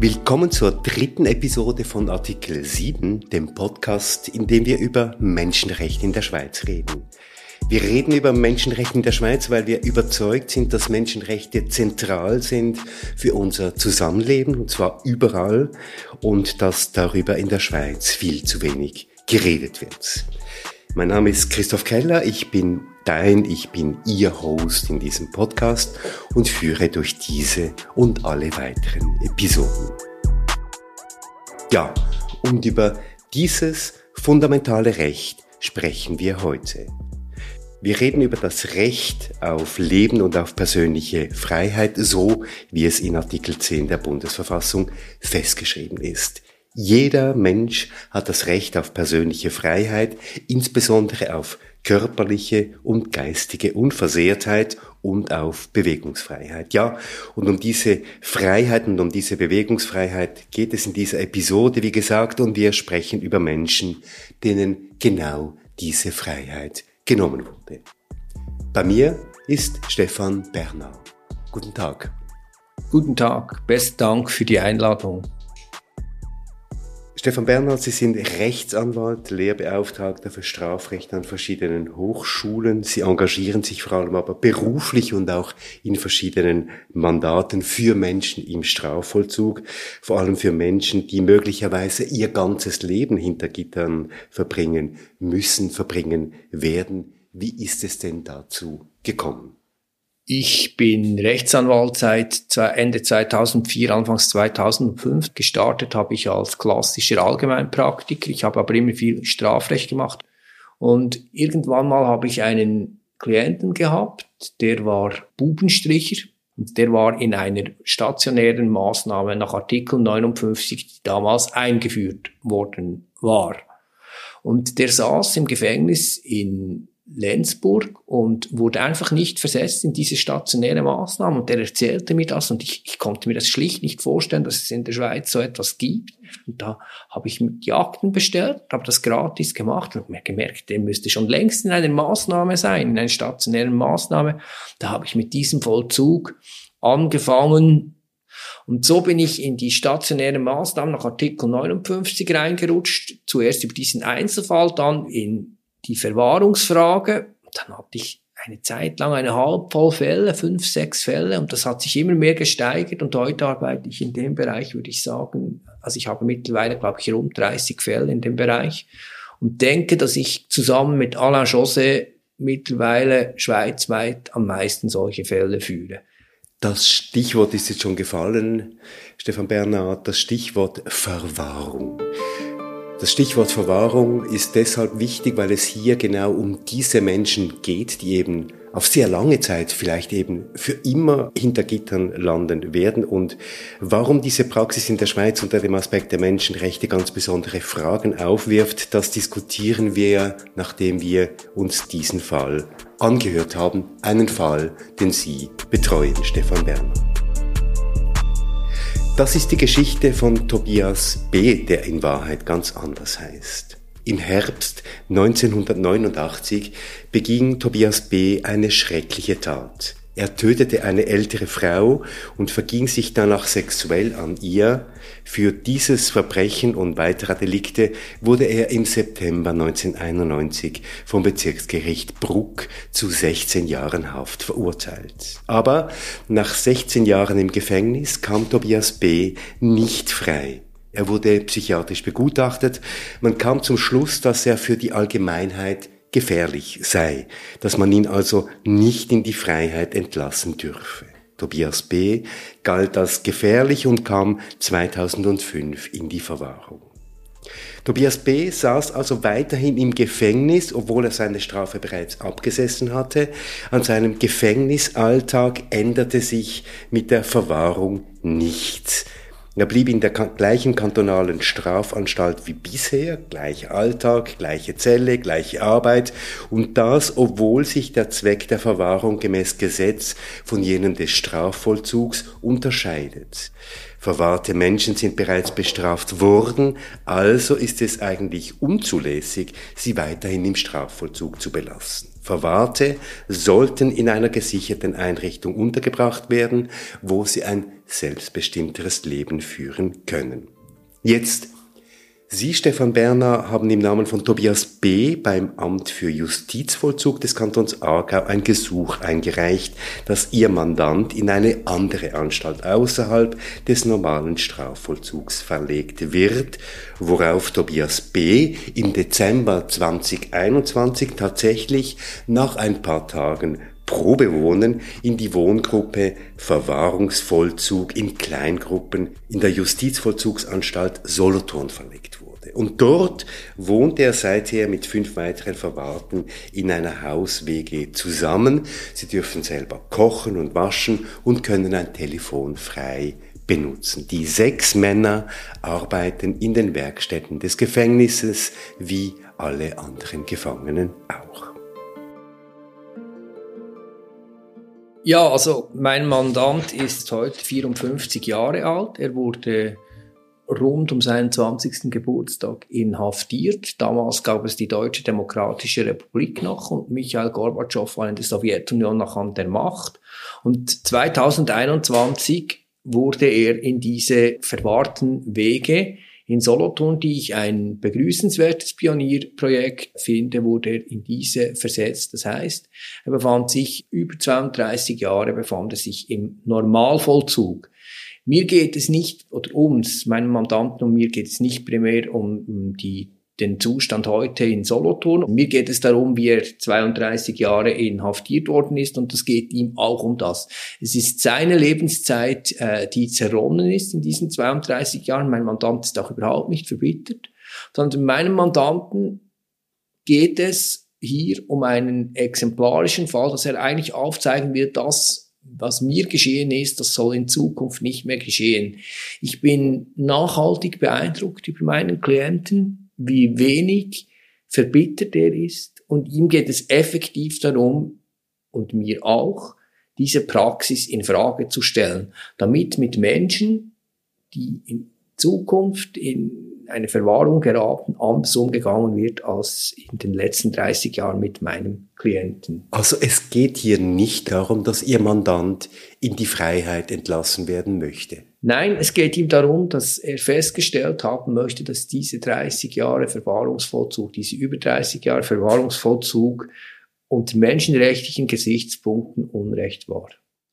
Willkommen zur dritten Episode von Artikel 7, dem Podcast, in dem wir über Menschenrechte in der Schweiz reden. Wir reden über Menschenrechte in der Schweiz, weil wir überzeugt sind, dass Menschenrechte zentral sind für unser Zusammenleben, und zwar überall, und dass darüber in der Schweiz viel zu wenig geredet wird. Mein Name ist Christoph Keller, ich bin dein, ich bin Ihr Host in diesem Podcast und führe durch diese und alle weiteren Episoden. Ja, und über dieses fundamentale Recht sprechen wir heute. Wir reden über das Recht auf Leben und auf persönliche Freiheit, so wie es in Artikel 10 der Bundesverfassung festgeschrieben ist. Jeder Mensch hat das Recht auf persönliche Freiheit, insbesondere auf körperliche und geistige Unversehrtheit und auf Bewegungsfreiheit. Ja, und um diese Freiheit und um diese Bewegungsfreiheit geht es in dieser Episode, wie gesagt, und wir sprechen über Menschen, denen genau diese Freiheit genommen wurde. Bei mir ist Stefan Bernau. Guten Tag. Guten Tag, besten Dank für die Einladung. Stefan Bernhard, Sie sind Rechtsanwalt, Lehrbeauftragter für Strafrecht an verschiedenen Hochschulen. Sie engagieren sich vor allem aber beruflich und auch in verschiedenen Mandaten für Menschen im Strafvollzug, vor allem für Menschen, die möglicherweise ihr ganzes Leben hinter Gittern verbringen müssen, verbringen werden. Wie ist es denn dazu gekommen? Ich bin Rechtsanwalt seit Ende 2004, Anfangs 2005. Gestartet habe ich als klassischer Allgemeinpraktiker. Ich habe aber immer viel Strafrecht gemacht. Und irgendwann mal habe ich einen Klienten gehabt, der war Bubenstricher und der war in einer stationären Maßnahme nach Artikel 59, die damals eingeführt worden war. Und der saß im Gefängnis in Lenzburg und wurde einfach nicht versetzt in diese stationäre Maßnahme. Und der erzählte mir das und ich, ich konnte mir das schlicht nicht vorstellen, dass es in der Schweiz so etwas gibt. Und da habe ich die Akten bestellt, habe das gratis gemacht und mir gemerkt, der müsste schon längst in einer Maßnahme sein, in einer stationären Maßnahme. Da habe ich mit diesem Vollzug angefangen, und so bin ich in die stationäre Maßnahmen nach Artikel 59 reingerutscht. Zuerst über diesen Einzelfall, dann in die Verwahrungsfrage. Dann hatte ich eine Zeit lang eine Halbvoll Fälle, fünf, sechs Fälle und das hat sich immer mehr gesteigert und heute arbeite ich in dem Bereich, würde ich sagen, also ich habe mittlerweile, glaube ich, rund 30 Fälle in dem Bereich und denke, dass ich zusammen mit Alain José mittlerweile schweizweit am meisten solche Fälle führe. Das Stichwort ist jetzt schon gefallen, Stefan Bernhard, das Stichwort Verwahrung. Das Stichwort Verwahrung ist deshalb wichtig, weil es hier genau um diese Menschen geht, die eben auf sehr lange Zeit vielleicht eben für immer hinter Gittern landen werden und warum diese Praxis in der Schweiz unter dem Aspekt der Menschenrechte ganz besondere Fragen aufwirft, das diskutieren wir, nachdem wir uns diesen Fall angehört haben, einen Fall, den Sie betreuen, Stefan Berner. Das ist die Geschichte von Tobias B., der in Wahrheit ganz anders heißt. Im Herbst 1989 beging Tobias B. eine schreckliche Tat. Er tötete eine ältere Frau und verging sich danach sexuell an ihr. Für dieses Verbrechen und weiterer Delikte wurde er im September 1991 vom Bezirksgericht Bruck zu 16 Jahren Haft verurteilt. Aber nach 16 Jahren im Gefängnis kam Tobias B. nicht frei. Er wurde psychiatrisch begutachtet. Man kam zum Schluss, dass er für die Allgemeinheit gefährlich sei, dass man ihn also nicht in die Freiheit entlassen dürfe. Tobias B. galt als gefährlich und kam 2005 in die Verwahrung. Tobias B. saß also weiterhin im Gefängnis, obwohl er seine Strafe bereits abgesessen hatte. An seinem Gefängnisalltag änderte sich mit der Verwahrung nichts. Er blieb in der gleichen kantonalen Strafanstalt wie bisher, gleicher Alltag, gleiche Zelle, gleiche Arbeit und das, obwohl sich der Zweck der Verwahrung gemäß Gesetz von jenen des Strafvollzugs unterscheidet. Verwahrte Menschen sind bereits bestraft worden, also ist es eigentlich unzulässig, sie weiterhin im Strafvollzug zu belassen. Verwahrte sollten in einer gesicherten Einrichtung untergebracht werden, wo sie ein selbstbestimmteres Leben führen können. Jetzt Sie, Stefan Berner, haben im Namen von Tobias B. beim Amt für Justizvollzug des Kantons Aargau ein Gesuch eingereicht, dass Ihr Mandant in eine andere Anstalt außerhalb des normalen Strafvollzugs verlegt wird, worauf Tobias B. im Dezember 2021 tatsächlich nach ein paar Tagen Probewohnen in die Wohngruppe Verwahrungsvollzug in Kleingruppen in der Justizvollzugsanstalt Solothurn verlegt wurde. Und dort wohnt er seither mit fünf weiteren Verwahrten in einer Haus-WG zusammen. Sie dürfen selber kochen und waschen und können ein Telefon frei benutzen. Die sechs Männer arbeiten in den Werkstätten des Gefängnisses wie alle anderen Gefangenen auch. Ja, also mein Mandant ist heute 54 Jahre alt. Er wurde rund um seinen 20. Geburtstag inhaftiert. Damals gab es die Deutsche Demokratische Republik noch und Michael Gorbatschow war in der Sowjetunion noch an der Macht. Und 2021 wurde er in diese verwahrten Wege in Solothurn, die ich ein begrüßenswertes Pionierprojekt finde, wurde er in diese versetzt. Das heißt, er befand sich über 32 Jahre, befand er sich im Normalvollzug. Mir geht es nicht, oder uns, meinem Mandanten und mir geht es nicht primär um die den Zustand heute in Solothurn. Mir geht es darum, wie er 32 Jahre inhaftiert worden ist und es geht ihm auch um das. Es ist seine Lebenszeit, äh, die zerronnen ist in diesen 32 Jahren. Mein Mandant ist auch überhaupt nicht verbittert, sondern meinem Mandanten geht es hier um einen exemplarischen Fall, dass er eigentlich aufzeigen wird, dass was mir geschehen ist, das soll in Zukunft nicht mehr geschehen. Ich bin nachhaltig beeindruckt über meinen Klienten, wie wenig verbittert er ist. Und ihm geht es effektiv darum, und mir auch, diese Praxis in Frage zu stellen, damit mit Menschen, die in Zukunft in eine Verwahrung geraten, anders umgegangen wird als in den letzten 30 Jahren mit meinem Klienten. Also es geht hier nicht darum, dass Ihr Mandant in die Freiheit entlassen werden möchte. Nein, es geht ihm darum, dass er festgestellt haben möchte, dass diese 30 Jahre Verwahrungsvollzug, diese über 30 Jahre Verwahrungsvollzug unter menschenrechtlichen Gesichtspunkten Unrecht war.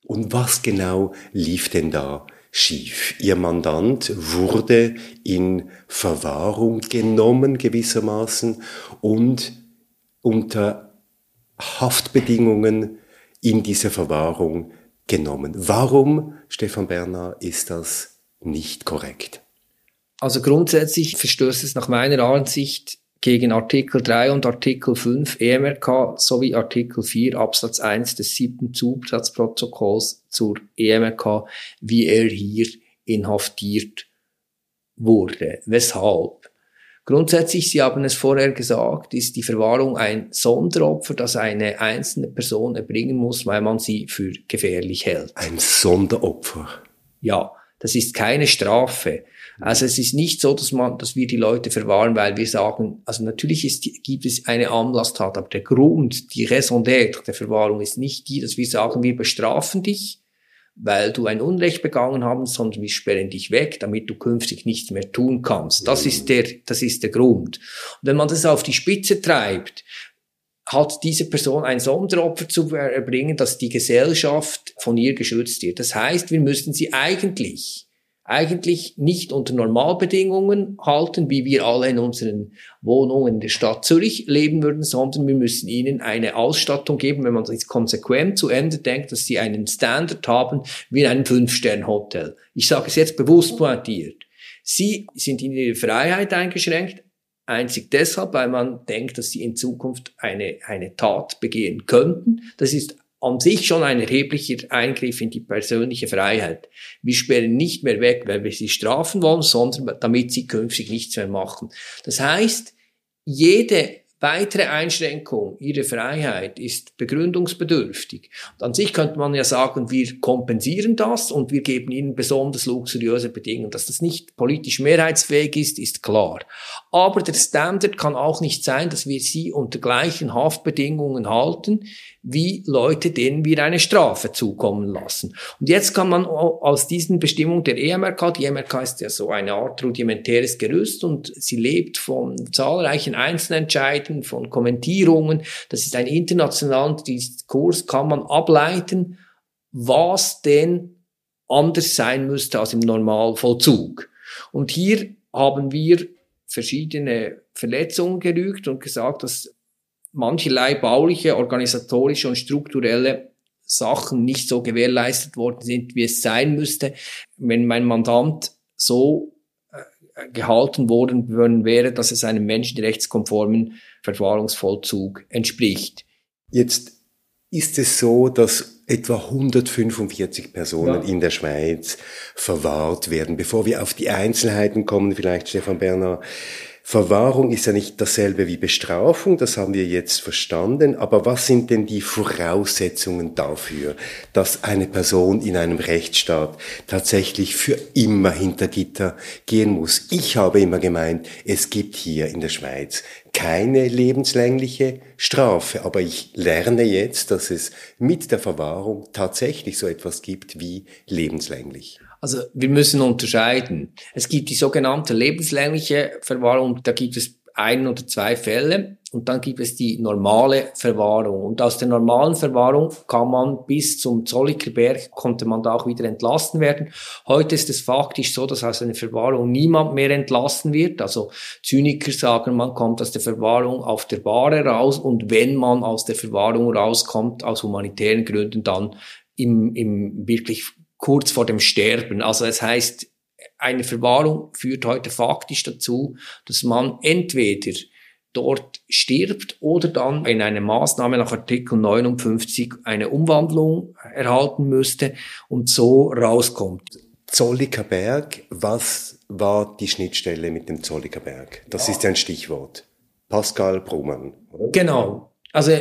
Und was genau lief denn da schief. Ihr Mandant wurde in Verwahrung genommen gewissermaßen und unter Haftbedingungen in diese Verwahrung genommen. Warum, Stefan Bernhard, ist das nicht korrekt? Also grundsätzlich verstößt es nach meiner Ansicht gegen Artikel 3 und Artikel 5 EMRK sowie Artikel 4 Absatz 1 des siebten Zusatzprotokolls zur EMRK, wie er hier inhaftiert wurde. Weshalb? Grundsätzlich, Sie haben es vorher gesagt, ist die Verwahrung ein Sonderopfer, das eine einzelne Person erbringen muss, weil man sie für gefährlich hält. Ein Sonderopfer? Ja, das ist keine Strafe. Also es ist nicht so, dass man, dass wir die Leute verwahren, weil wir sagen, also natürlich ist, gibt es eine Anlasstat, aber der Grund, die Raison d'être der Verwahrung ist nicht die, dass wir sagen, wir bestrafen dich, weil du ein Unrecht begangen hast, sondern wir sperren dich weg, damit du künftig nichts mehr tun kannst. Das ist der, das ist der Grund. Und wenn man das auf die Spitze treibt, hat diese Person ein Sonderopfer zu erbringen, dass die Gesellschaft von ihr geschützt wird. Das heißt, wir müssen sie eigentlich eigentlich nicht unter Normalbedingungen halten, wie wir alle in unseren Wohnungen in der Stadt Zürich leben würden, sondern wir müssen ihnen eine Ausstattung geben, wenn man das konsequent zu Ende denkt, dass sie einen Standard haben wie in einem Fünf-Stern-Hotel. Ich sage es jetzt bewusst pointiert. Sie sind in ihrer Freiheit eingeschränkt, einzig deshalb, weil man denkt, dass sie in Zukunft eine, eine Tat begehen könnten. Das ist an sich schon ein erheblicher Eingriff in die persönliche Freiheit. Wir sperren nicht mehr weg, weil wir sie strafen wollen, sondern damit sie künftig nichts mehr machen. Das heißt, jede weitere Einschränkung ihrer Freiheit ist begründungsbedürftig. Und an sich könnte man ja sagen, wir kompensieren das und wir geben ihnen besonders luxuriöse Bedingungen. Dass das nicht politisch mehrheitsfähig ist, ist klar. Aber der Standard kann auch nicht sein, dass wir sie unter gleichen Haftbedingungen halten, wie Leute, denen wir eine Strafe zukommen lassen. Und jetzt kann man aus diesen Bestimmungen der EMRK, die EMRK ist ja so eine Art rudimentäres Gerüst und sie lebt von zahlreichen Einzelentscheiden, von Kommentierungen. Das ist ein internationaler Diskurs, kann man ableiten, was denn anders sein müsste als im Normalvollzug. Und hier haben wir verschiedene Verletzungen gerügt und gesagt, dass mancherlei bauliche, organisatorische und strukturelle Sachen nicht so gewährleistet worden sind, wie es sein müsste, wenn mein Mandant so äh, gehalten worden wäre, dass es einem menschenrechtskonformen Verwahrungsvollzug entspricht. Jetzt ist es so, dass etwa 145 Personen ja. in der Schweiz verwahrt werden. Bevor wir auf die Einzelheiten kommen, vielleicht Stefan Berner, Verwahrung ist ja nicht dasselbe wie Bestrafung, das haben wir jetzt verstanden, aber was sind denn die Voraussetzungen dafür, dass eine Person in einem Rechtsstaat tatsächlich für immer hinter Gitter gehen muss? Ich habe immer gemeint, es gibt hier in der Schweiz keine lebenslängliche Strafe, aber ich lerne jetzt, dass es mit der Verwahrung tatsächlich so etwas gibt wie lebenslänglich. Also wir müssen unterscheiden. Es gibt die sogenannte lebenslängliche Verwahrung, da gibt es ein oder zwei Fälle und dann gibt es die normale Verwahrung. Und aus der normalen Verwahrung kann man bis zum Zollikerberg, konnte man da auch wieder entlassen werden. Heute ist es faktisch so, dass aus einer Verwahrung niemand mehr entlassen wird. Also Zyniker sagen, man kommt aus der Verwahrung auf der Ware raus und wenn man aus der Verwahrung rauskommt, aus humanitären Gründen, dann im, im wirklich kurz vor dem Sterben. Also es heißt, eine Verwahrung führt heute faktisch dazu, dass man entweder dort stirbt oder dann in einer Maßnahme nach Artikel 59 eine Umwandlung erhalten müsste und so rauskommt. Zolliker Berg, was war die Schnittstelle mit dem Zolliker Berg? Das ja. ist ein Stichwort. Pascal Brumann. Oder? Genau. Also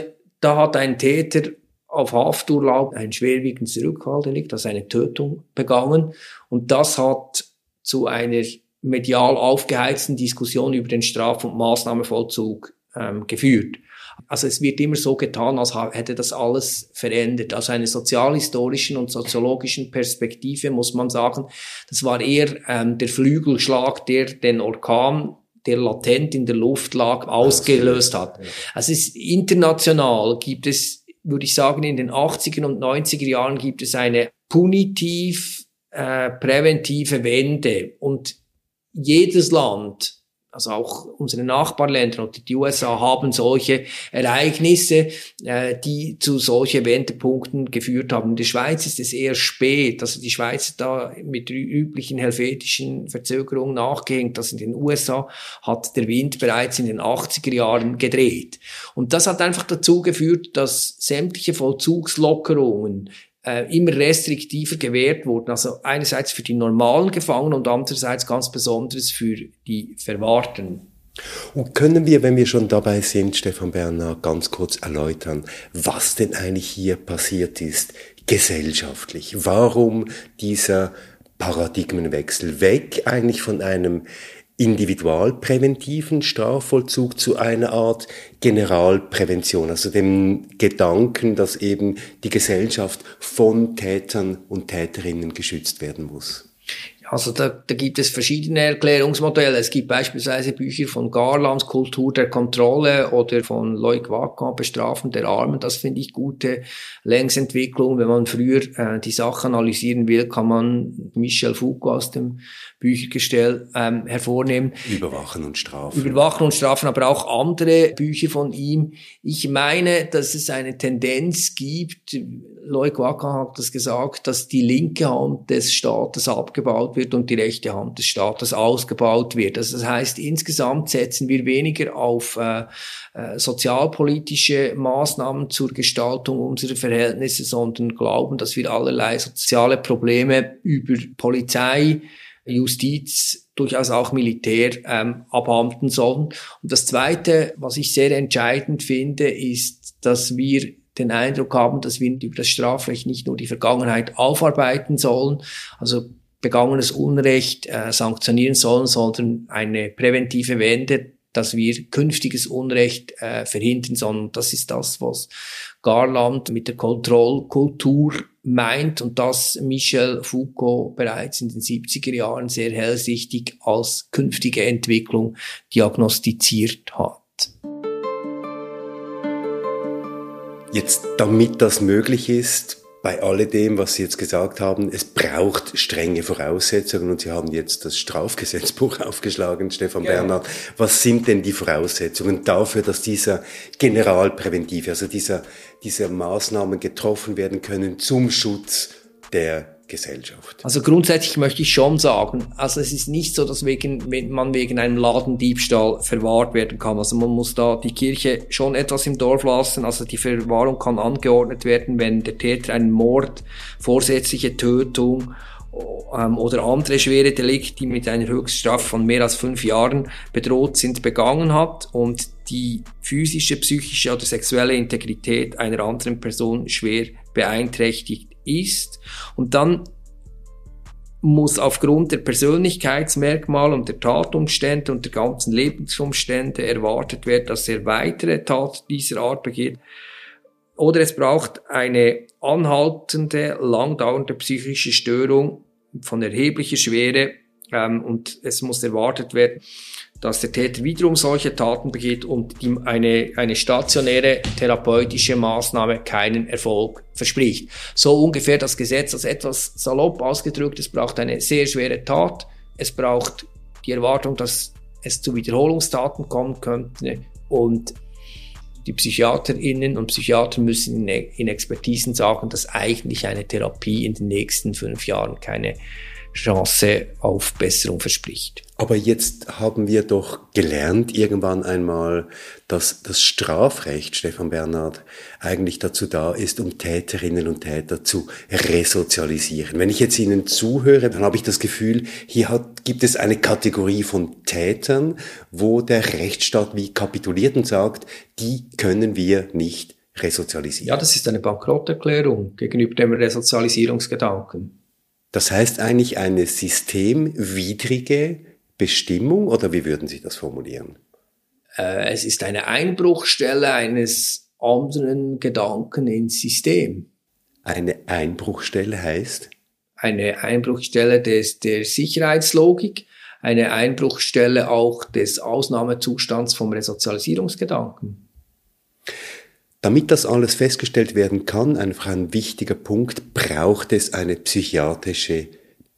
da hat ein Täter auf Hafturlaub ein schwerwiegendes Rückhaltedelikt, also eine Tötung begangen. Und das hat zu einer medial aufgeheizten Diskussion über den Straf- und Maßnahmenvollzug ähm, geführt. Also es wird immer so getan, als hätte das alles verändert. Aus einer sozialhistorischen und soziologischen Perspektive muss man sagen, das war eher ähm, der Flügelschlag, der den Orkan der latent in der Luft lag, ausgelöst hat. Also es ist international gibt es würde ich sagen, in den 80er und 90er Jahren gibt es eine punitiv äh, präventive Wende und jedes Land, also auch unsere Nachbarländer und die USA haben solche Ereignisse, äh, die zu solchen Wendepunkten geführt haben. In der Schweiz ist es eher spät, also die Schweiz da mit üblichen helvetischen Verzögerungen nachgehängt. Das in den USA hat der Wind bereits in den 80er Jahren gedreht. Und das hat einfach dazu geführt, dass sämtliche Vollzugslockerungen äh, immer restriktiver gewährt wurden. Also einerseits für die normalen Gefangenen und andererseits ganz besonders für die Verwahrten. Und können wir, wenn wir schon dabei sind, Stefan Berner, ganz kurz erläutern, was denn eigentlich hier passiert ist, gesellschaftlich? Warum dieser Paradigmenwechsel weg eigentlich von einem individualpräventiven Strafvollzug zu einer Art Generalprävention, also dem Gedanken, dass eben die Gesellschaft von Tätern und Täterinnen geschützt werden muss. Also da, da gibt es verschiedene Erklärungsmodelle. Es gibt beispielsweise Bücher von Garlands Kultur der Kontrolle oder von Loic Wacan Bestrafen der Armen. Das finde ich gute Längsentwicklung. Wenn man früher äh, die Sache analysieren will, kann man Michel Foucault aus dem Büchergestell ähm, hervornehmen. Überwachen und Strafen. Überwachen und Strafen, aber auch andere Bücher von ihm. Ich meine, dass es eine Tendenz gibt, Loic Wacan hat das gesagt, dass die linke Hand des Staates abgebaut wird und die rechte Hand des Staates ausgebaut wird. Also das heißt, insgesamt setzen wir weniger auf äh, äh, sozialpolitische Maßnahmen zur Gestaltung unserer Verhältnisse, sondern glauben, dass wir allerlei soziale Probleme über Polizei Justiz, durchaus auch Militär ähm, abhandeln sollen. Und das Zweite, was ich sehr entscheidend finde, ist, dass wir den Eindruck haben, dass wir über das Strafrecht nicht nur die Vergangenheit aufarbeiten sollen, also begangenes Unrecht äh, sanktionieren sollen, sondern eine präventive Wende, dass wir künftiges Unrecht äh, verhindern sollen. Das ist das, was Garland mit der Kontrollkultur meint und das Michel Foucault bereits in den 70er Jahren sehr hellsichtig als künftige Entwicklung diagnostiziert hat. Jetzt, damit das möglich ist, bei alledem, was Sie jetzt gesagt haben, es braucht strenge Voraussetzungen und Sie haben jetzt das Strafgesetzbuch aufgeschlagen, Stefan ja. Bernhard. Was sind denn die Voraussetzungen dafür, dass dieser Generalpräventiv, also dieser, diese Maßnahmen getroffen werden können zum Schutz der Gesellschaft. Also grundsätzlich möchte ich schon sagen, also es ist nicht so, dass wegen, man wegen einem Ladendiebstahl verwahrt werden kann. Also man muss da die Kirche schon etwas im Dorf lassen. Also die Verwahrung kann angeordnet werden, wenn der Täter einen Mord, vorsätzliche Tötung ähm, oder andere schwere Delikte, die mit einer Höchststrafe von mehr als fünf Jahren bedroht sind, begangen hat und die physische, psychische oder sexuelle Integrität einer anderen Person schwer beeinträchtigt ist. Und dann muss aufgrund der Persönlichkeitsmerkmale und der Tatumstände und der ganzen Lebensumstände erwartet werden, dass er weitere Tat dieser Art begeht. Oder es braucht eine anhaltende, langdauernde psychische Störung von erheblicher Schwere ähm, und es muss erwartet werden, dass der Täter wiederum solche Taten begeht und die, eine, eine stationäre therapeutische Maßnahme keinen Erfolg verspricht. So ungefähr das Gesetz, als etwas salopp ausgedrückt, es braucht eine sehr schwere Tat, es braucht die Erwartung, dass es zu Wiederholungstaten kommen könnte und die Psychiaterinnen und Psychiater müssen in Expertisen sagen, dass eigentlich eine Therapie in den nächsten fünf Jahren keine Chance auf Besserung verspricht. Aber jetzt haben wir doch gelernt irgendwann einmal, dass das Strafrecht, Stefan Bernhard, eigentlich dazu da ist, um Täterinnen und Täter zu resozialisieren. Wenn ich jetzt Ihnen zuhöre, dann habe ich das Gefühl, hier hat, gibt es eine Kategorie von Tätern, wo der Rechtsstaat wie kapituliert und sagt, die können wir nicht resozialisieren. Ja, das ist eine Bankrotterklärung gegenüber dem Resozialisierungsgedanken. Das heißt eigentlich eine systemwidrige Bestimmung oder wie würden Sie das formulieren? Äh, es ist eine Einbruchstelle eines anderen Gedanken ins System. Eine Einbruchstelle heißt? Eine Einbruchstelle des, der Sicherheitslogik, eine Einbruchstelle auch des Ausnahmezustands vom Resozialisierungsgedanken. Damit das alles festgestellt werden kann, einfach ein wichtiger Punkt, braucht es eine psychiatrische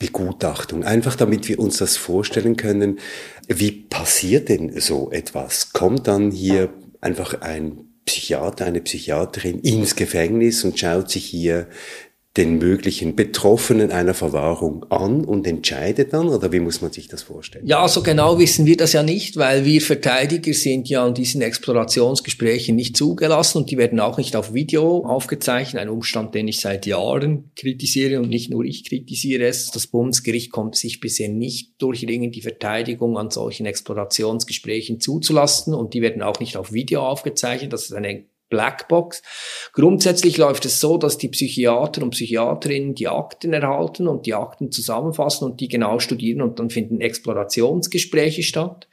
Begutachtung. Einfach damit wir uns das vorstellen können, wie passiert denn so etwas? Kommt dann hier einfach ein Psychiater, eine Psychiaterin ins Gefängnis und schaut sich hier den möglichen Betroffenen einer Verwahrung an und entscheidet dann? Oder wie muss man sich das vorstellen? Ja, so genau wissen wir das ja nicht, weil wir Verteidiger sind ja an diesen Explorationsgesprächen nicht zugelassen und die werden auch nicht auf Video aufgezeichnet. Ein Umstand, den ich seit Jahren kritisiere und nicht nur ich kritisiere es. Das Bundesgericht konnte sich bisher nicht durchringen, die Verteidigung an solchen Explorationsgesprächen zuzulassen und die werden auch nicht auf Video aufgezeichnet. Das ist eine Blackbox. Grundsätzlich läuft es so, dass die Psychiater und Psychiaterinnen die Akten erhalten und die Akten zusammenfassen und die genau studieren und dann finden Explorationsgespräche statt.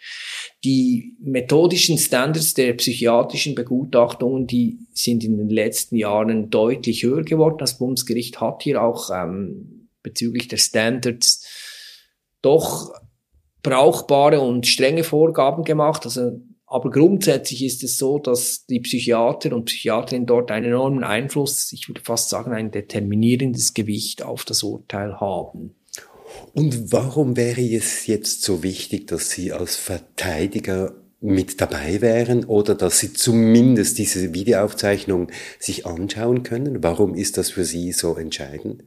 Die methodischen Standards der psychiatrischen Begutachtungen, die sind in den letzten Jahren deutlich höher geworden. Das Bundesgericht hat hier auch ähm, bezüglich der Standards doch brauchbare und strenge Vorgaben gemacht. Also aber grundsätzlich ist es so, dass die Psychiater und Psychiaterinnen dort einen enormen Einfluss, ich würde fast sagen, ein determinierendes Gewicht auf das Urteil haben. Und warum wäre es jetzt so wichtig, dass Sie als Verteidiger mit dabei wären oder dass Sie zumindest diese Videoaufzeichnung sich anschauen können? Warum ist das für Sie so entscheidend?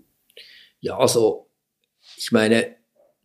Ja, also ich meine,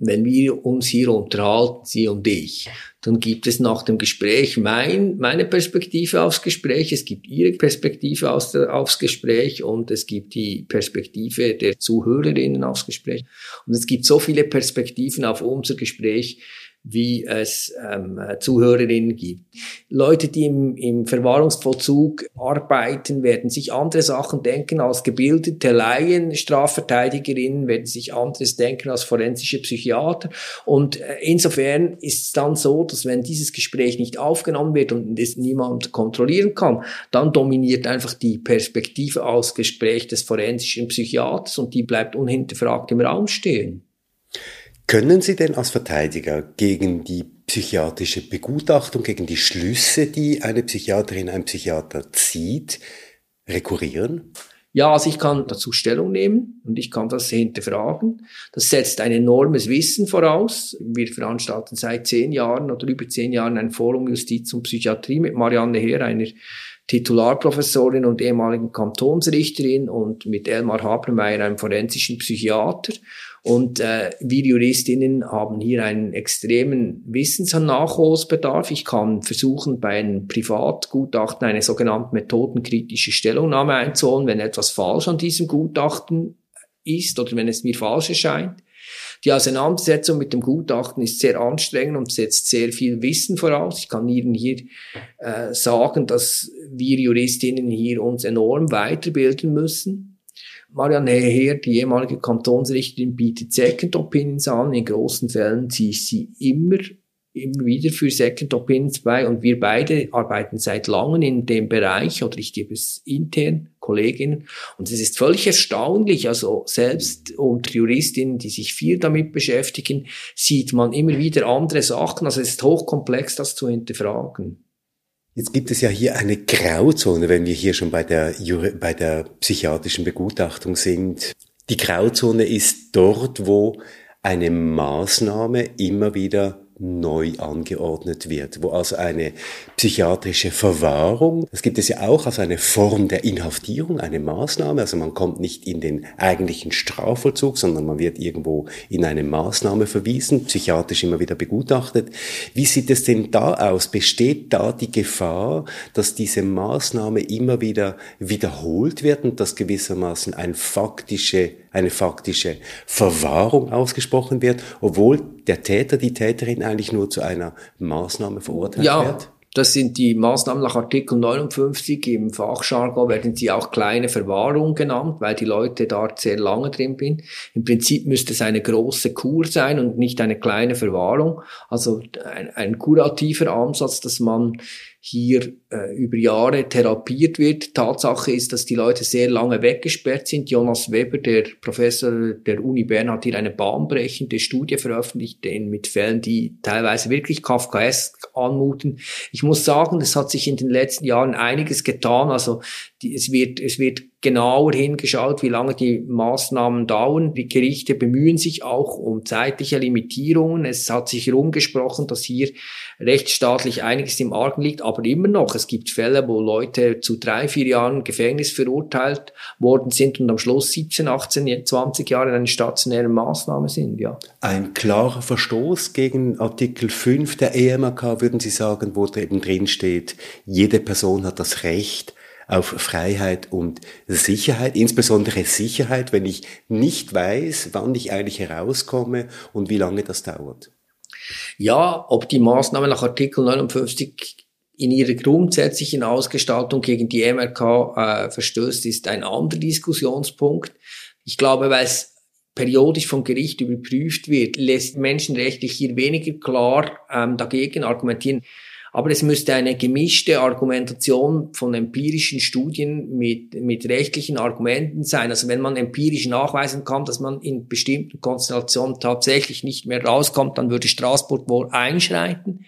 wenn wir uns hier unterhalten, Sie und ich, dann gibt es nach dem Gespräch mein, meine Perspektive aufs Gespräch, es gibt Ihre Perspektive aus der, aufs Gespräch und es gibt die Perspektive der Zuhörerinnen aufs Gespräch. Und es gibt so viele Perspektiven auf unser Gespräch, wie es ähm, Zuhörerinnen gibt. Leute, die im, im Verwahrungsvollzug arbeiten, werden sich andere Sachen denken als gebildete Laien, Strafverteidigerinnen werden sich anderes denken als forensische Psychiater. Und äh, insofern ist es dann so, dass wenn dieses Gespräch nicht aufgenommen wird und es niemand kontrollieren kann, dann dominiert einfach die Perspektive als Gespräch des forensischen Psychiaters und die bleibt unhinterfragt im Raum stehen. Können Sie denn als Verteidiger gegen die psychiatrische Begutachtung, gegen die Schlüsse, die eine Psychiaterin, ein Psychiater zieht, rekurrieren? Ja, also ich kann dazu Stellung nehmen und ich kann das hinterfragen. Das setzt ein enormes Wissen voraus. Wir veranstalten seit zehn Jahren oder über zehn Jahren ein Forum Justiz und Psychiatrie mit Marianne Heer, einer Titularprofessorin und ehemaligen Kantonsrichterin und mit Elmar Habermeier, einem forensischen Psychiater. Und äh, wir Juristinnen haben hier einen extremen Wissensnachholsbedarf. Ich kann versuchen, bei einem Privatgutachten eine sogenannte methodenkritische Stellungnahme einzuholen, wenn etwas falsch an diesem Gutachten ist oder wenn es mir falsch erscheint. Die Auseinandersetzung mit dem Gutachten ist sehr anstrengend und setzt sehr viel Wissen voraus. Ich kann Ihnen hier äh, sagen, dass wir Juristinnen hier uns enorm weiterbilden müssen. Marianne Heer, die ehemalige Kantonsrichterin, bietet Second Opinions an. In großen Fällen ziehe ich sie immer, immer wieder für Second Opinions bei und wir beide arbeiten seit langem in dem Bereich oder ich gebe es intern Kolleginnen und es ist völlig erstaunlich, also selbst unter Juristinnen, die sich viel damit beschäftigen, sieht man immer wieder andere Sachen, also es ist hochkomplex, das zu hinterfragen. Jetzt gibt es ja hier eine Grauzone, wenn wir hier schon bei der, bei der psychiatrischen Begutachtung sind. Die Grauzone ist dort, wo eine Maßnahme immer wieder neu angeordnet wird, wo also eine psychiatrische Verwahrung, das gibt es ja auch als eine Form der Inhaftierung, eine Maßnahme, also man kommt nicht in den eigentlichen Strafvollzug, sondern man wird irgendwo in eine Maßnahme verwiesen, psychiatrisch immer wieder begutachtet. Wie sieht es denn da aus? Besteht da die Gefahr, dass diese Maßnahme immer wieder wiederholt wird und dass gewissermaßen ein faktische eine faktische Verwahrung ausgesprochen wird, obwohl der Täter, die Täterin eigentlich nur zu einer Maßnahme verurteilt ja. wird? Das sind die Maßnahmen nach Artikel 59. Im Fachjargon werden sie auch kleine Verwahrung genannt, weil die Leute dort sehr lange drin sind. Im Prinzip müsste es eine große Kur sein und nicht eine kleine Verwahrung. Also ein, ein kurativer Ansatz, dass man hier äh, über Jahre therapiert wird. Tatsache ist, dass die Leute sehr lange weggesperrt sind. Jonas Weber, der Professor der Uni Bern, hat hier eine bahnbrechende Studie veröffentlicht, mit Fällen, die teilweise wirklich kafkaesk anmuten. Ich muss sagen, es hat sich in den letzten Jahren einiges getan. Also die, es wird, es wird genauer hingeschaut, wie lange die Maßnahmen dauern. Die Gerichte bemühen sich auch um zeitliche Limitierungen. Es hat sich herumgesprochen, dass hier rechtsstaatlich einiges im Argen liegt, aber immer noch. Es gibt Fälle, wo Leute zu drei, vier Jahren Gefängnis verurteilt worden sind und am Schluss 17, 18, 20 Jahre in einer stationären Maßnahme sind, ja. Ein klarer Verstoß gegen Artikel 5 der EMRK, würden Sie sagen, wo eben drin steht, jede Person hat das Recht, auf Freiheit und Sicherheit, insbesondere Sicherheit, wenn ich nicht weiß, wann ich eigentlich herauskomme und wie lange das dauert. Ja, ob die Maßnahme nach Artikel 59 in ihrer grundsätzlichen Ausgestaltung gegen die MRK äh, verstößt, ist ein anderer Diskussionspunkt. Ich glaube, weil es periodisch vom Gericht überprüft wird, lässt menschenrechtlich hier weniger klar ähm, dagegen argumentieren. Aber es müsste eine gemischte Argumentation von empirischen Studien mit, mit rechtlichen Argumenten sein. Also wenn man empirisch nachweisen kann, dass man in bestimmten Konstellationen tatsächlich nicht mehr rauskommt, dann würde Straßburg wohl einschreiten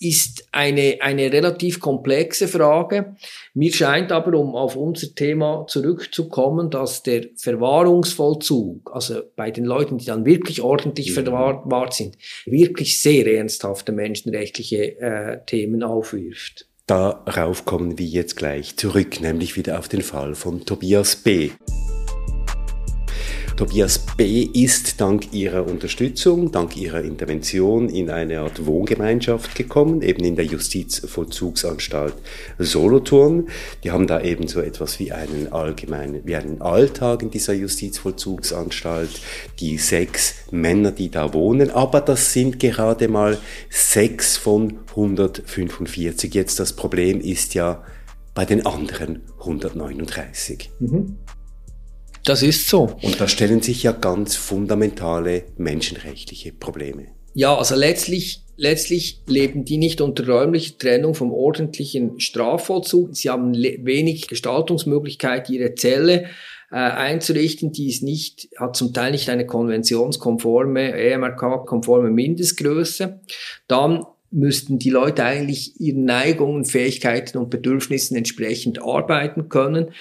ist eine, eine relativ komplexe Frage. Mir scheint aber, um auf unser Thema zurückzukommen, dass der Verwahrungsvollzug, also bei den Leuten, die dann wirklich ordentlich mhm. verwahrt sind, wirklich sehr ernsthafte menschenrechtliche äh, Themen aufwirft. Darauf kommen wir jetzt gleich zurück, nämlich wieder auf den Fall von Tobias B. Tobias B. ist dank ihrer Unterstützung, dank ihrer Intervention in eine Art Wohngemeinschaft gekommen, eben in der Justizvollzugsanstalt Solothurn. Die haben da eben so etwas wie einen allgemeinen, wie einen Alltag in dieser Justizvollzugsanstalt. Die sechs Männer, die da wohnen, aber das sind gerade mal sechs von 145. Jetzt das Problem ist ja bei den anderen 139. Mhm. Das ist so. Und da stellen sich ja ganz fundamentale menschenrechtliche Probleme. Ja, also letztlich, letztlich leben die nicht unter räumlicher Trennung vom ordentlichen Strafvollzug. Sie haben wenig Gestaltungsmöglichkeit, ihre Zelle äh, einzurichten, die ist nicht, hat zum Teil nicht eine konventionskonforme, EMRK-konforme Mindestgröße. Dann müssten die Leute eigentlich ihren Neigungen, Fähigkeiten und Bedürfnissen entsprechend arbeiten können.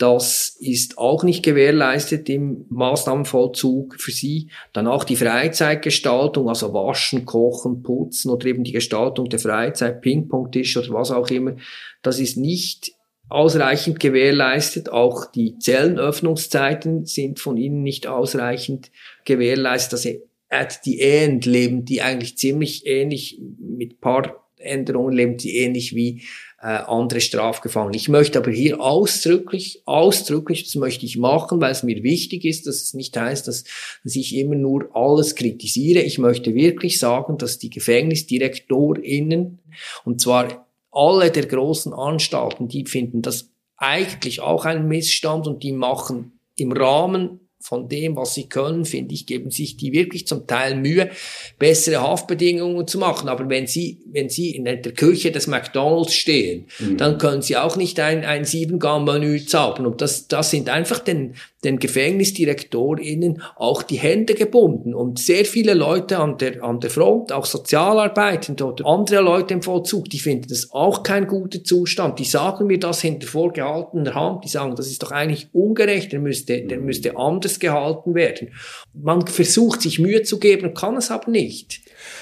Das ist auch nicht gewährleistet im Maßnahmenvollzug für Sie. Dann auch die Freizeitgestaltung, also Waschen, Kochen, Putzen oder eben die Gestaltung der Freizeit, Ping-Pong-Tisch oder was auch immer. Das ist nicht ausreichend gewährleistet. Auch die Zellenöffnungszeiten sind von Ihnen nicht ausreichend gewährleistet. Also at the end leben die eigentlich ziemlich ähnlich mit paar Änderungen leben die ähnlich wie äh, andere Strafgefangene. Ich möchte aber hier ausdrücklich, ausdrücklich, das möchte ich machen, weil es mir wichtig ist, dass es nicht heißt, dass, dass ich immer nur alles kritisiere. Ich möchte wirklich sagen, dass die GefängnisdirektorInnen, und zwar alle der großen Anstalten, die finden das eigentlich auch ein Missstand und die machen im Rahmen von dem, was sie können, finde ich, geben sich die wirklich zum Teil Mühe, bessere Haftbedingungen zu machen. Aber wenn sie, wenn sie in der Küche des McDonalds stehen, mhm. dann können sie auch nicht ein, ein Siebengang-Menü zaubern. Und das, das sind einfach den, den GefängnisdirektorInnen auch die Hände gebunden. Und sehr viele Leute an der, an der Front, auch Sozialarbeitende oder andere Leute im Vollzug, die finden das auch kein guter Zustand. Die sagen mir das hinter vorgehaltener Hand. Die sagen, das ist doch eigentlich ungerecht, der müsste, der müsste anders gehalten werden. Man versucht sich Mühe zu geben, kann es aber nicht.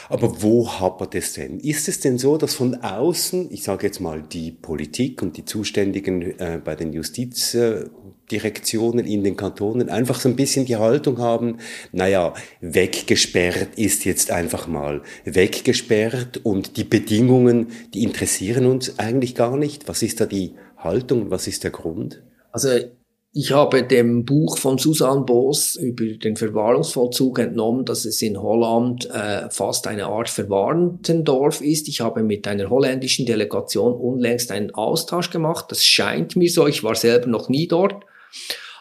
Aber wo hapert es denn? Ist es denn so, dass von außen, ich sage jetzt mal die Politik und die Zuständigen äh, bei den Justizdirektionen in den Kantonen einfach so ein bisschen die Haltung haben, naja, weggesperrt ist jetzt einfach mal weggesperrt und die Bedingungen, die interessieren uns eigentlich gar nicht. Was ist da die Haltung? Was ist der Grund? Also ich habe dem Buch von Susanne Boos über den Verwahrungsvollzug entnommen, dass es in Holland äh, fast eine Art Verwarntendorf ist. Ich habe mit einer holländischen Delegation unlängst einen Austausch gemacht. Das scheint mir so. Ich war selber noch nie dort.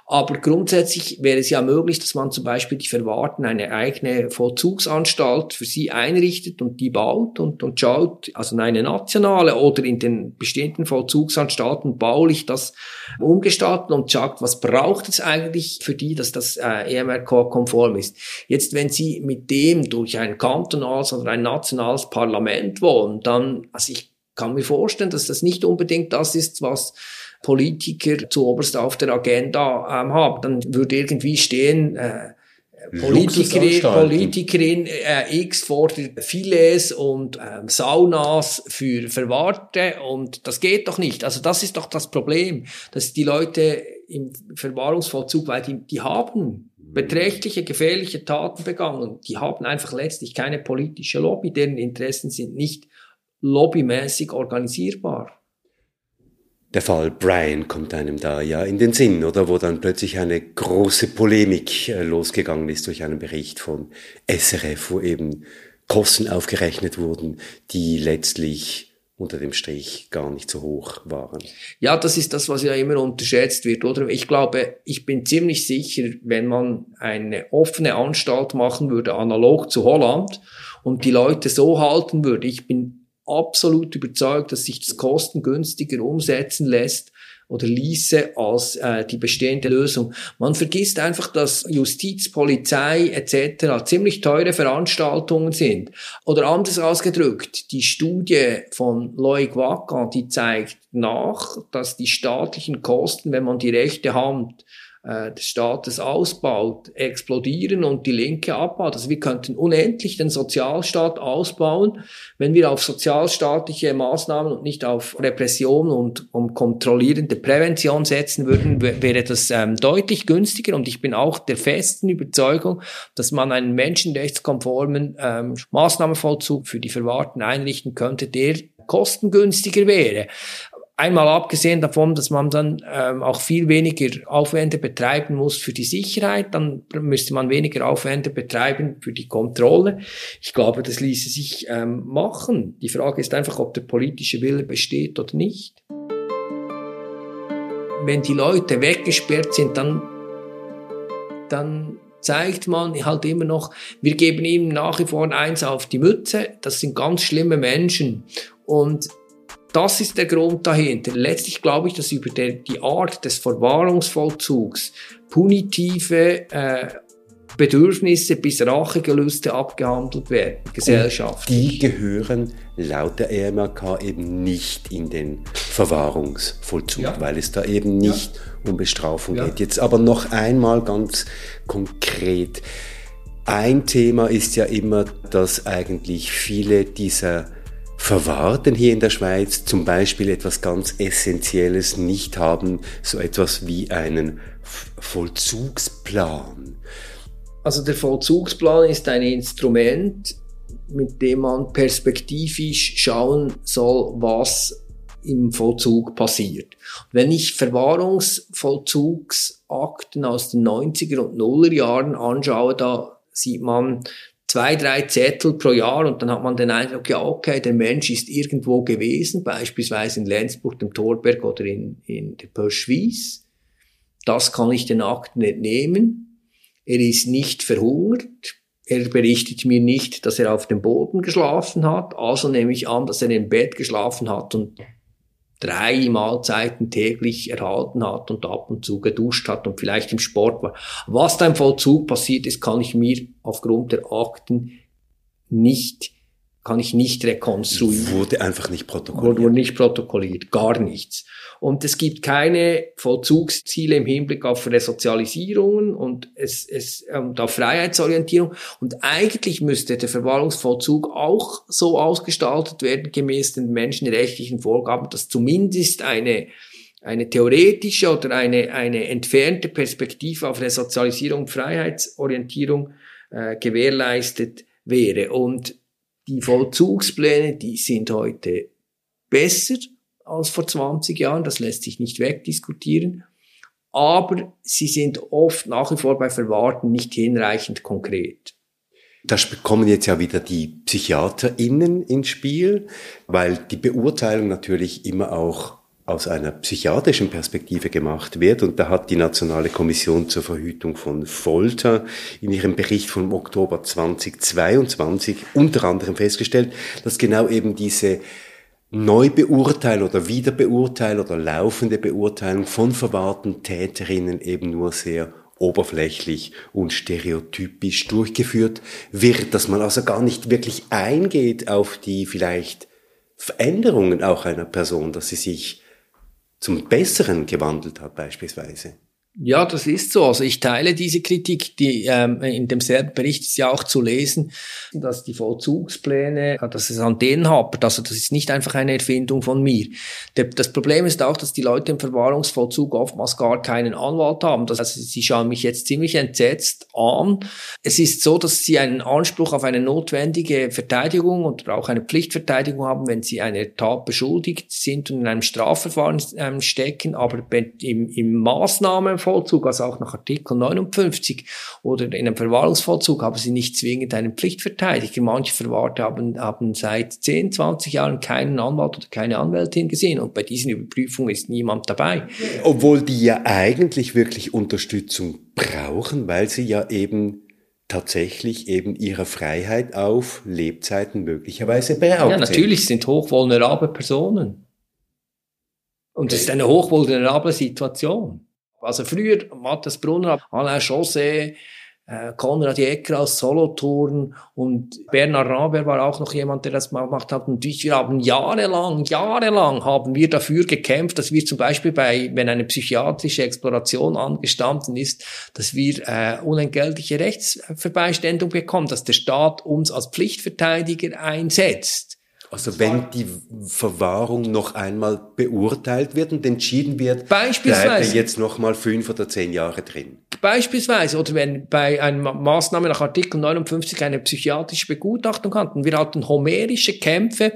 Aber grundsätzlich wäre es ja möglich, dass man zum Beispiel die Verwahrten eine eigene Vollzugsanstalt für sie einrichtet und die baut und, und schaut, also eine nationale oder in den bestehenden Vollzugsanstalten baulich das umgestalten und schaut, was braucht es eigentlich für die, dass das äh, EMRK-konform ist. Jetzt, wenn sie mit dem durch ein kantonales oder ein nationales Parlament wollen, dann, also ich kann mir vorstellen, dass das nicht unbedingt das ist, was Politiker zu oberst auf der Agenda ähm, haben. Dann würde irgendwie stehen, äh, Politikerin, Politikerin äh, X fordert Filets und äh, Saunas für Verwahrte und das geht doch nicht. Also das ist doch das Problem, dass die Leute im Verwahrungsvollzug, weil die, die haben beträchtliche, gefährliche Taten begangen, die haben einfach letztlich keine politische Lobby, deren Interessen sind nicht lobbymäßig organisierbar. Der Fall Brian kommt einem da ja in den Sinn, oder wo dann plötzlich eine große Polemik äh, losgegangen ist durch einen Bericht von SRF, wo eben Kosten aufgerechnet wurden, die letztlich unter dem Strich gar nicht so hoch waren. Ja, das ist das, was ja immer unterschätzt wird, oder? Ich glaube, ich bin ziemlich sicher, wenn man eine offene Anstalt machen würde, analog zu Holland, und die Leute so halten würde, ich bin absolut überzeugt, dass sich das kostengünstiger umsetzen lässt oder ließe als äh, die bestehende Lösung. Man vergisst einfach, dass Justiz, Polizei etc. ziemlich teure Veranstaltungen sind. Oder anders ausgedrückt, die Studie von Loic Wacker, die zeigt nach, dass die staatlichen Kosten, wenn man die rechte Hand äh, des Staates ausbaut, explodieren und die Linke abbaut. Also wir könnten unendlich den Sozialstaat ausbauen, wenn wir auf sozialstaatliche Maßnahmen und nicht auf Repression und um kontrollierende Prävention setzen würden, wäre das ähm, deutlich günstiger. Und ich bin auch der festen Überzeugung, dass man einen menschenrechtskonformen ähm, Maßnahmenvollzug für die Verwahrten einrichten könnte, der kostengünstiger wäre. Einmal abgesehen davon, dass man dann ähm, auch viel weniger Aufwände betreiben muss für die Sicherheit, dann müsste man weniger Aufwände betreiben für die Kontrolle. Ich glaube, das ließe sich ähm, machen. Die Frage ist einfach, ob der politische Wille besteht oder nicht. Wenn die Leute weggesperrt sind, dann, dann zeigt man halt immer noch, wir geben ihnen nach wie vor eins auf die Mütze. Das sind ganz schlimme Menschen. Und das ist der Grund dahinter. Letztlich glaube ich, dass über der, die Art des Verwahrungsvollzugs punitive äh, Bedürfnisse bis Rachegelüste abgehandelt werden, Gesellschaft. Die gehören laut der EMRK eben nicht in den Verwahrungsvollzug, ja. weil es da eben nicht ja. um Bestrafung ja. geht. Jetzt aber noch einmal ganz konkret. Ein Thema ist ja immer, dass eigentlich viele dieser Verwahrten hier in der Schweiz zum Beispiel etwas ganz Essentielles nicht haben, so etwas wie einen Vollzugsplan. Also der Vollzugsplan ist ein Instrument, mit dem man perspektivisch schauen soll, was im Vollzug passiert. Wenn ich Verwahrungsvollzugsakten aus den 90er und Nuller Jahren anschaue, da sieht man zwei, drei Zettel pro Jahr und dann hat man den Eindruck, ja, okay, der Mensch ist irgendwo gewesen, beispielsweise in Lenzburg, dem Torberg oder in, in der Pöschwies. Das kann ich den Akten entnehmen. Er ist nicht verhungert. Er berichtet mir nicht, dass er auf dem Boden geschlafen hat. Also nehme ich an, dass er im Bett geschlafen hat und drei Mahlzeiten täglich erhalten hat und ab und zu geduscht hat und vielleicht im Sport war. Was da im Vollzug passiert ist, kann ich mir aufgrund der Akten nicht kann ich nicht rekonstruieren. Wurde einfach nicht protokolliert. Wurde nicht protokolliert, gar nichts. Und es gibt keine Vollzugsziele im Hinblick auf Resozialisierungen und, es, es, und auf Freiheitsorientierung. Und eigentlich müsste der Verwahrungsvollzug auch so ausgestaltet werden, gemäß den menschenrechtlichen Vorgaben, dass zumindest eine, eine theoretische oder eine, eine entfernte Perspektive auf Resozialisierung Freiheitsorientierung äh, gewährleistet wäre. Und die Vollzugspläne, die sind heute besser als vor 20 Jahren, das lässt sich nicht wegdiskutieren, aber sie sind oft nach wie vor bei Verwahrten nicht hinreichend konkret. Da kommen jetzt ja wieder die PsychiaterInnen ins Spiel, weil die Beurteilung natürlich immer auch aus einer psychiatrischen Perspektive gemacht wird. Und da hat die Nationale Kommission zur Verhütung von Folter in ihrem Bericht vom Oktober 2022 unter anderem festgestellt, dass genau eben diese Neubeurteilung oder Wiederbeurteilung oder laufende Beurteilung von verwahrten Täterinnen eben nur sehr oberflächlich und stereotypisch durchgeführt wird, dass man also gar nicht wirklich eingeht auf die vielleicht Veränderungen auch einer Person, dass sie sich zum Besseren gewandelt hat beispielsweise. Ja, das ist so. Also ich teile diese Kritik, die ähm, in demselben Bericht ist ja auch zu lesen, dass die Vollzugspläne, dass es an denen hapert. Also das ist nicht einfach eine Erfindung von mir. Der, das Problem ist auch, dass die Leute im Verwahrungsvollzug oftmals gar keinen Anwalt haben. Das, also sie schauen mich jetzt ziemlich entsetzt an. Es ist so, dass sie einen Anspruch auf eine notwendige Verteidigung und auch eine Pflichtverteidigung haben, wenn sie einer Tat beschuldigt sind und in einem Strafverfahren ähm, stecken, aber im, im Maßnahmen Vollzug, also auch nach Artikel 59 oder in einem Verwahrungsvollzug haben sie nicht zwingend einen Pflichtverteidiger. Manche Verwahrte haben, haben seit 10, 20 Jahren keinen Anwalt oder keine Anwältin gesehen und bei diesen Überprüfungen ist niemand dabei. Obwohl die ja eigentlich wirklich Unterstützung brauchen, weil sie ja eben tatsächlich eben ihre Freiheit auf Lebzeiten möglicherweise beraubt Ja, natürlich sind hochvulnerable Personen. Und es ist eine hochvulnerable Situation. Also früher, Matthias Brunner, Alain José, äh, Konrad Jäcker aus Solothurn und Bernhard Raber war auch noch jemand, der das gemacht hat. Und wir haben jahrelang, jahrelang haben wir dafür gekämpft, dass wir zum Beispiel bei, wenn eine psychiatrische Exploration angestanden ist, dass wir äh, unentgeltliche Rechtsverbeistendung bekommen, dass der Staat uns als Pflichtverteidiger einsetzt. Also wenn die Verwahrung noch einmal beurteilt wird und entschieden wird, Beispielsweise. bleibt er jetzt noch mal fünf oder zehn Jahre drin. Beispielsweise, oder wenn bei einer Maßnahme nach Artikel 59 eine psychiatrische Begutachtung hatten, wir hatten homerische Kämpfe,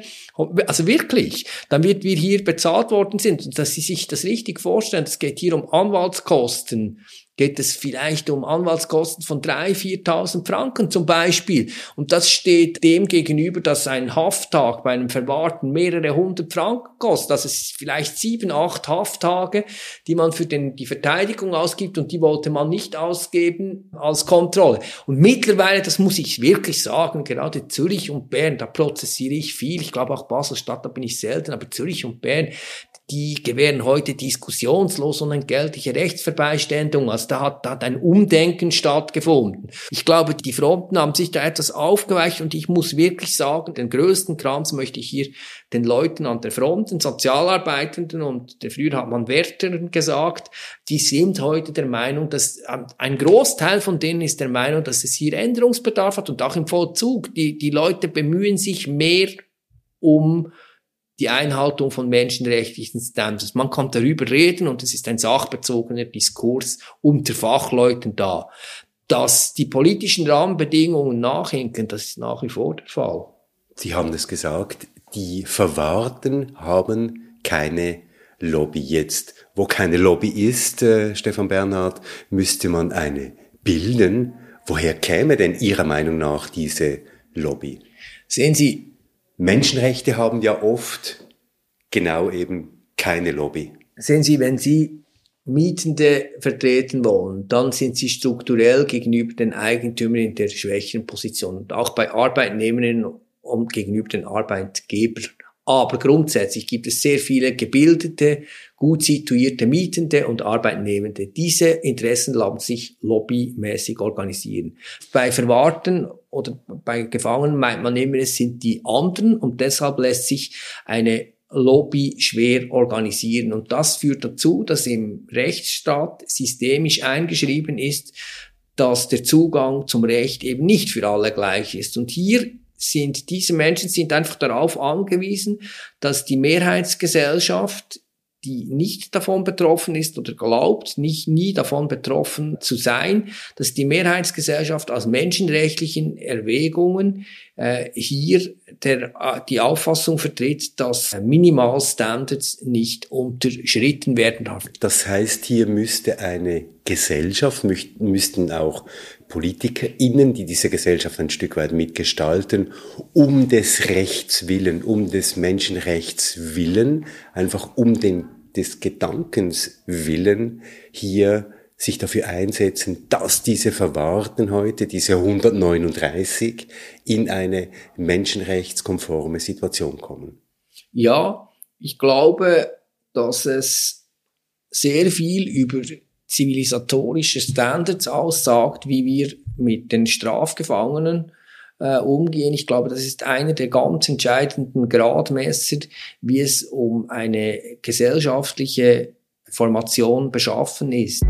also wirklich, dann wird wir hier bezahlt worden sind, dass Sie sich das richtig vorstellen, es geht hier um Anwaltskosten, geht es vielleicht um Anwaltskosten von 3.000, 4.000 Franken zum Beispiel. Und das steht dem gegenüber, dass ein Hafttag bei einem Verwahrten mehrere hundert Franken kostet. Das ist vielleicht sieben, acht Hafttage, die man für den, die Verteidigung ausgibt und die wollte man nicht ausgeben als Kontrolle. Und mittlerweile, das muss ich wirklich sagen, gerade Zürich und Bern, da prozessiere ich viel. Ich glaube auch Basel-Stadt, da bin ich selten, aber Zürich und Bern, die gewähren heute diskussionslos unentgeltliche Rechtsverbeistendung. Also da hat, da hat ein Umdenken stattgefunden. Ich glaube, die Fronten haben sich da etwas aufgeweicht und ich muss wirklich sagen, den größten Kranz möchte ich hier den Leuten an der Front, den Sozialarbeitenden und früher hat man Wärtern gesagt, die sind heute der Meinung, dass ähm, ein Großteil von denen ist der Meinung, dass es hier Änderungsbedarf hat und auch im Vollzug. Die, die Leute bemühen sich mehr um die Einhaltung von menschenrechtlichen Standards. Man kann darüber reden und es ist ein sachbezogener Diskurs unter Fachleuten da. Dass die politischen Rahmenbedingungen nachhinken, das ist nach wie vor der Fall. Sie haben es gesagt, die Verwahrten haben keine Lobby jetzt. Wo keine Lobby ist, äh, Stefan Bernhard, müsste man eine bilden. Woher käme denn Ihrer Meinung nach diese Lobby? Sehen Sie, Menschenrechte haben ja oft genau eben keine Lobby. Sehen Sie, wenn Sie Mietende vertreten wollen, dann sind sie strukturell gegenüber den Eigentümern in der schwächeren Position und auch bei Arbeitnehmerinnen und gegenüber den Arbeitgebern. Aber grundsätzlich gibt es sehr viele gebildete, gut situierte Mietende und Arbeitnehmende. Diese Interessen lassen sich lobbymäßig organisieren. Bei Verwahrten oder bei Gefangenen meint man immer, es sind die anderen und deshalb lässt sich eine Lobby schwer organisieren. Und das führt dazu, dass im Rechtsstaat systemisch eingeschrieben ist, dass der Zugang zum Recht eben nicht für alle gleich ist. Und hier sind diese Menschen sind einfach darauf angewiesen, dass die Mehrheitsgesellschaft die nicht davon betroffen ist oder glaubt, nicht nie davon betroffen zu sein, dass die Mehrheitsgesellschaft aus menschenrechtlichen Erwägungen äh, hier der, äh, die Auffassung vertritt, dass Minimalstandards nicht unterschritten werden darf. Das heißt, hier müsste eine Gesellschaft, müssten auch PolitikerInnen, die diese Gesellschaft ein Stück weit mitgestalten, um des Rechts willen, um des Menschenrechts willen, einfach um den, des Gedankens willen, hier sich dafür einsetzen, dass diese Verwahrten heute, diese 139, in eine menschenrechtskonforme Situation kommen. Ja, ich glaube, dass es sehr viel über zivilisatorische Standards aussagt, wie wir mit den Strafgefangenen äh, umgehen. Ich glaube, das ist einer der ganz entscheidenden Gradmesser, wie es um eine gesellschaftliche Formation beschaffen ist.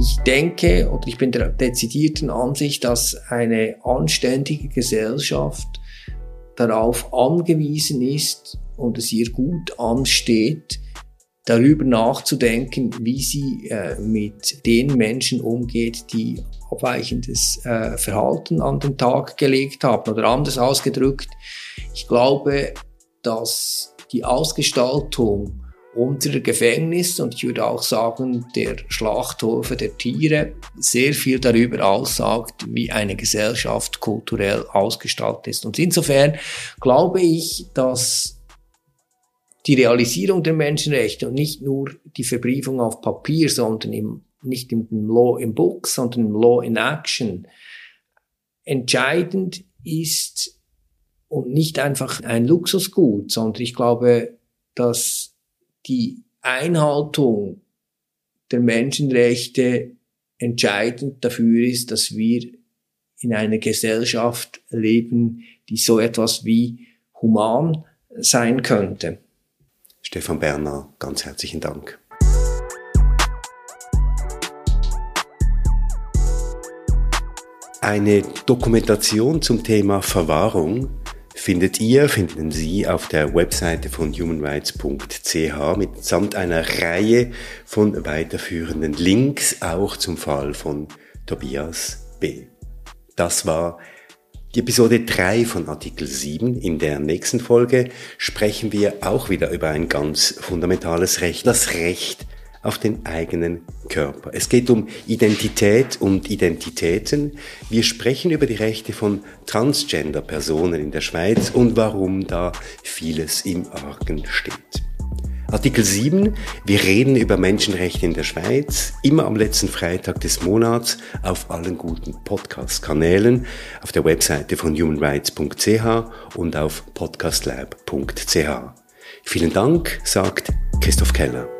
Ich denke oder ich bin der dezidierten Ansicht, dass eine anständige Gesellschaft darauf angewiesen ist und es ihr gut ansteht, darüber nachzudenken, wie sie äh, mit den Menschen umgeht, die abweichendes äh, Verhalten an den Tag gelegt haben. Oder anders ausgedrückt, ich glaube, dass die Ausgestaltung unserer Gefängnisse und ich würde auch sagen der Schlachthofe der Tiere sehr viel darüber aussagt, wie eine Gesellschaft kulturell ausgestaltet ist. Und insofern glaube ich, dass die Realisierung der Menschenrechte und nicht nur die Verbriefung auf Papier, sondern im, nicht im Law in Book, sondern im Law in Action entscheidend ist und nicht einfach ein Luxusgut, sondern ich glaube, dass die Einhaltung der Menschenrechte entscheidend dafür ist, dass wir in einer Gesellschaft leben, die so etwas wie human sein könnte. Stefan Berner, ganz herzlichen Dank. Eine Dokumentation zum Thema Verwahrung findet ihr, finden Sie auf der Webseite von humanrights.ch mitsamt einer Reihe von weiterführenden Links, auch zum Fall von Tobias B. Das war die Episode 3 von Artikel 7. In der nächsten Folge sprechen wir auch wieder über ein ganz fundamentales Recht, das Recht auf den eigenen Körper. Es geht um Identität und Identitäten. Wir sprechen über die Rechte von Transgender-Personen in der Schweiz und warum da vieles im Argen steht. Artikel 7. Wir reden über Menschenrechte in der Schweiz, immer am letzten Freitag des Monats auf allen guten Podcast-Kanälen, auf der Webseite von humanrights.ch und auf podcastlab.ch. Vielen Dank, sagt Christoph Keller.